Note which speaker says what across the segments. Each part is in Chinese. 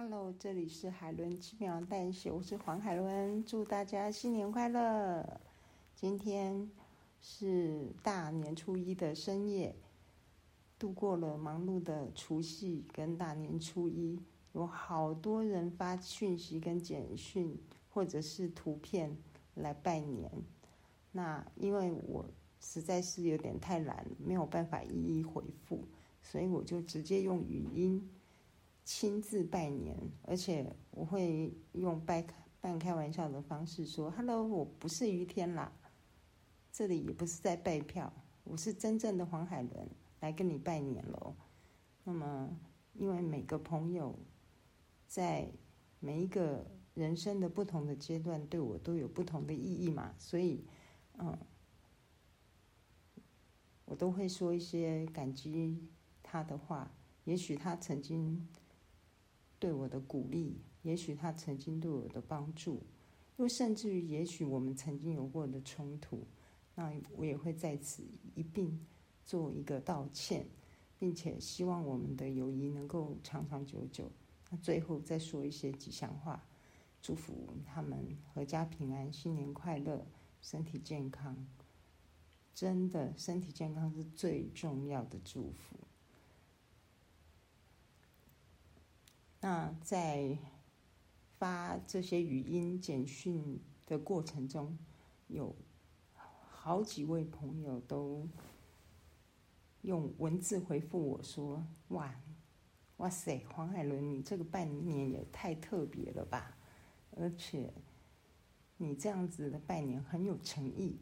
Speaker 1: Hello，这里是海伦奇妙淡写，我是黄海伦，祝大家新年快乐！今天是大年初一的深夜，度过了忙碌的除夕跟大年初一，有好多人发讯息跟简讯或者是图片来拜年。那因为我实在是有点太懒，没有办法一一回复，所以我就直接用语音。亲自拜年，而且我会用半半开玩笑的方式说：“Hello，我不是于天啦，这里也不是在拜票，我是真正的黄海伦来跟你拜年喽。”那么，因为每个朋友在每一个人生的不同的阶段，对我都有不同的意义嘛，所以，嗯，我都会说一些感激他的话。也许他曾经。对我的鼓励，也许他曾经对我的帮助，又甚至于，也许我们曾经有过的冲突，那我也会在此一并做一个道歉，并且希望我们的友谊能够长长久久。那最后再说一些吉祥话，祝福他们阖家平安，新年快乐，身体健康。真的，身体健康是最重要的祝福。那在发这些语音简讯的过程中，有好几位朋友都用文字回复我说：“哇，哇塞，黄海伦，你这个拜年也太特别了吧！而且你这样子的拜年很有诚意，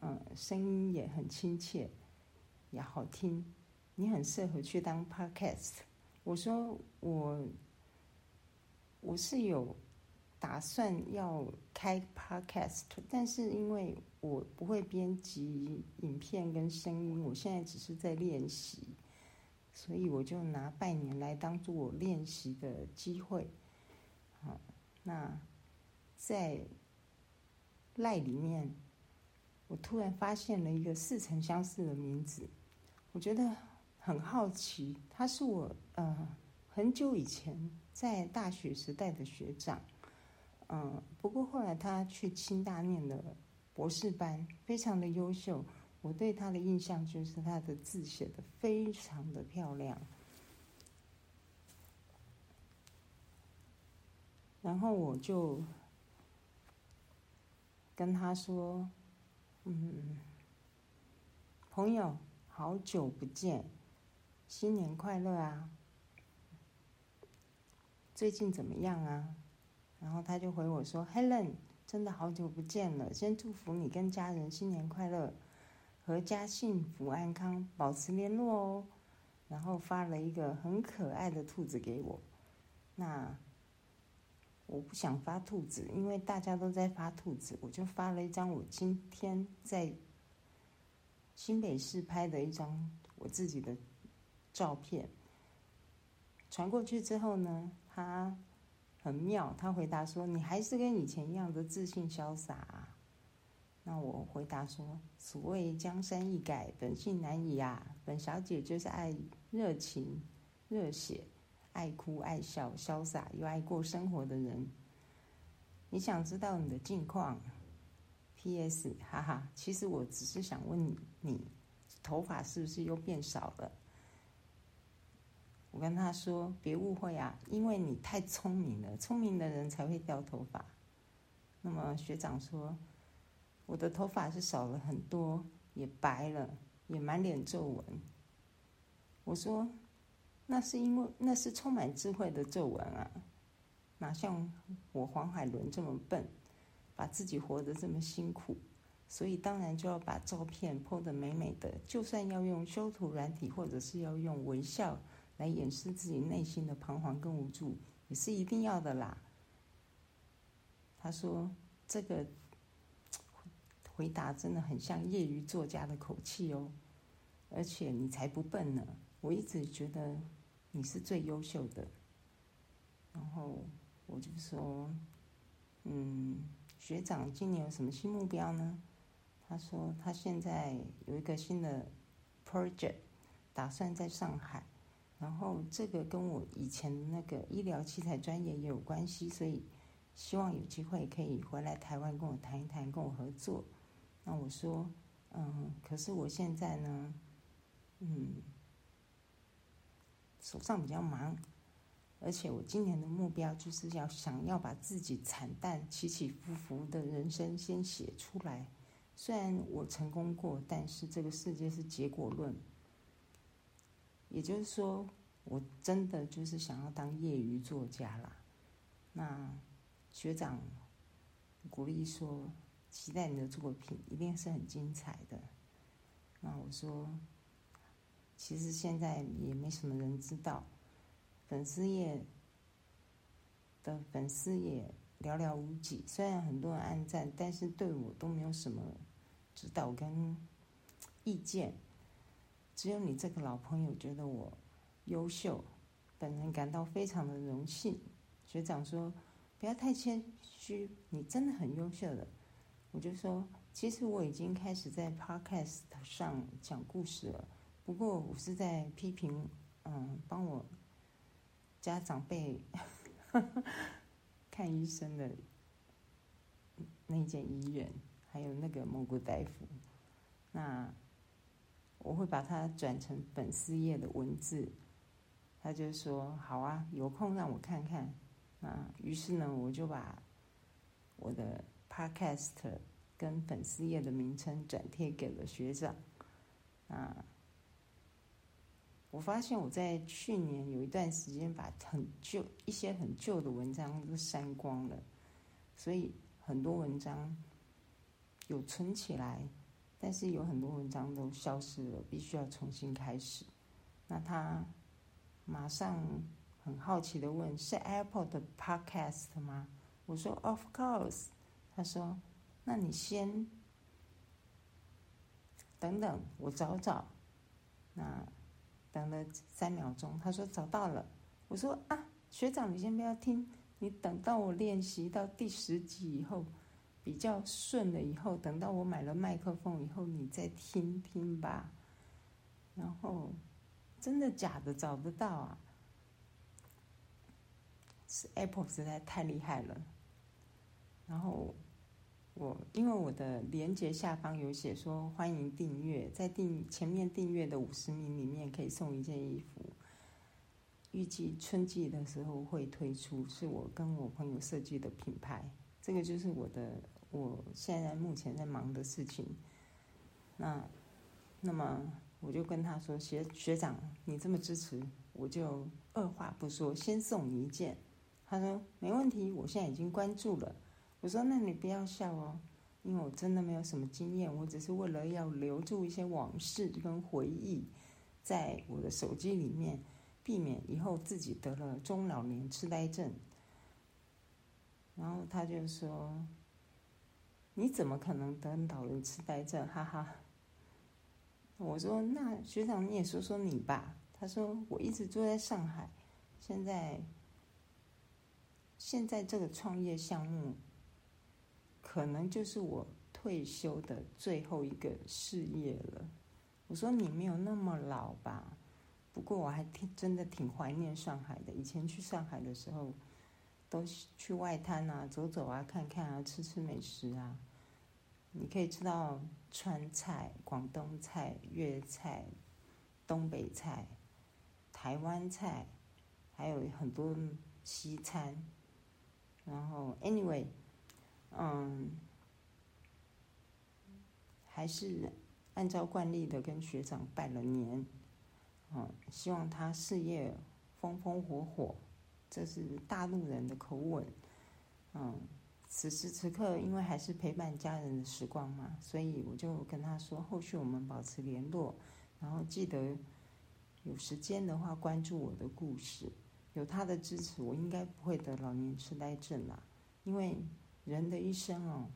Speaker 1: 嗯，声音也很亲切，也好听，你很适合去当 podcast。”我说我。我是有打算要开 podcast，但是因为我不会编辑影片跟声音，我现在只是在练习，所以我就拿拜年来当做我练习的机会。好，那在赖里面，我突然发现了一个似曾相识的名字，我觉得很好奇，他是我呃很久以前。在大学时代的学长，嗯，不过后来他去清大念的博士班，非常的优秀。我对他的印象就是他的字写的非常的漂亮。然后我就跟他说：“嗯，朋友，好久不见，新年快乐啊！”最近怎么样啊？然后他就回我说：“Helen，真的好久不见了，先祝福你跟家人新年快乐，阖家幸福安康，保持联络哦。”然后发了一个很可爱的兔子给我。那我不想发兔子，因为大家都在发兔子，我就发了一张我今天在新北市拍的一张我自己的照片。传过去之后呢？他很妙，他回答说：“你还是跟以前一样的自信潇洒。”那我回答说：“所谓江山易改，本性难移啊！本小姐就是爱热情、热血、爱哭爱笑、潇洒又爱过生活的人。你想知道你的近况？P.S. 哈哈，其实我只是想问你，你头发是不是又变少了？”我跟他说：“别误会啊，因为你太聪明了，聪明的人才会掉头发。”那么学长说：“我的头发是少了很多，也白了，也满脸皱纹。”我说：“那是因为那是充满智慧的皱纹啊，哪像我黄海伦这么笨，把自己活得这么辛苦，所以当然就要把照片 po 得美美的，就算要用修图软体，或者是要用微笑。”来掩饰自己内心的彷徨跟无助，也是一定要的啦。他说：“这个回答真的很像业余作家的口气哦，而且你才不笨呢。我一直觉得你是最优秀的。”然后我就说：“嗯，学长今年有什么新目标呢？”他说：“他现在有一个新的 project，打算在上海。”然后这个跟我以前那个医疗器材专业也有关系，所以希望有机会可以回来台湾跟我谈一谈，跟我合作。那我说，嗯，可是我现在呢，嗯，手上比较忙，而且我今年的目标就是要想要把自己惨淡、起起伏伏的人生先写出来。虽然我成功过，但是这个世界是结果论。也就是说，我真的就是想要当业余作家啦。那学长鼓励说，期待你的作品一定是很精彩的。那我说，其实现在也没什么人知道，粉丝也的粉丝也寥寥无几。虽然很多人按赞，但是对我都没有什么指导跟意见。只有你这个老朋友觉得我优秀，本人感到非常的荣幸。学长说：“不要太谦虚，你真的很优秀的。”我就说：“其实我已经开始在 Podcast 上讲故事了，不过我是在批评，嗯，帮我家长辈 看医生的那间医院，还有那个蒙古大夫。”那。我会把它转成粉丝页的文字，他就说：“好啊，有空让我看看。”啊，于是呢，我就把我的 podcast 跟粉丝页的名称转贴给了学长。啊，我发现我在去年有一段时间把很旧一些很旧的文章都删光了，所以很多文章有存起来。但是有很多文章都消失了，必须要重新开始。那他马上很好奇的问：“是 Apple 的 Podcast 吗？”我说：“Of course。”他说：“那你先等等，我找找。”那等了三秒钟，他说：“找到了。”我说：“啊，学长，你先不要听，你等到我练习到第十集以后。”比较顺了以后，等到我买了麦克风以后，你再听听吧。然后，真的假的找得到啊？是 Apple 实在太厉害了。然后我因为我的连接下方有写说欢迎订阅，在订前面订阅的五十名里面可以送一件衣服。预计春季的时候会推出，是我跟我朋友设计的品牌。这个就是我的。我现在目前在忙的事情，那，那么我就跟他说：“学学长，你这么支持，我就二话不说，先送你一件。”他说：“没问题，我现在已经关注了。”我说：“那你不要笑哦，因为我真的没有什么经验，我只是为了要留住一些往事跟回忆，在我的手机里面，避免以后自己得了中老年痴呆症。”然后他就说。你怎么可能得老人痴呆症？哈哈！我说那学长你也说说你吧。他说我一直住在上海，现在现在这个创业项目，可能就是我退休的最后一个事业了。我说你没有那么老吧？不过我还挺真的挺怀念上海的。以前去上海的时候。都去外滩啊，走走啊，看看啊，吃吃美食啊。你可以吃到川菜、广东菜、粤菜、东北菜、台湾菜，还有很多西餐。然后，anyway，嗯，还是按照惯例的跟学长拜了年，嗯，希望他事业风风火火。这是大陆人的口吻，嗯，此时此刻因为还是陪伴家人的时光嘛，所以我就跟他说，后续我们保持联络，然后记得有时间的话关注我的故事，有他的支持，我应该不会得老年痴呆症啦。因为人的一生哦，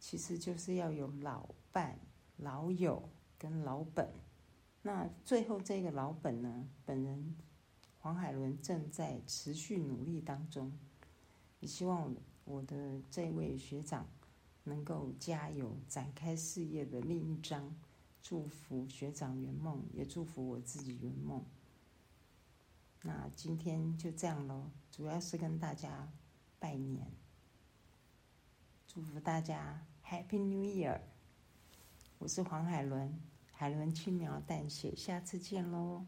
Speaker 1: 其实就是要有老伴、老友跟老本，那最后这个老本呢，本人。黄海伦正在持续努力当中，也希望我的这位学长能够加油，展开事业的另一章。祝福学长圆梦，也祝福我自己圆梦。那今天就这样喽，主要是跟大家拜年，祝福大家 Happy New Year。我是黄海伦，海伦轻描淡写，下次见喽。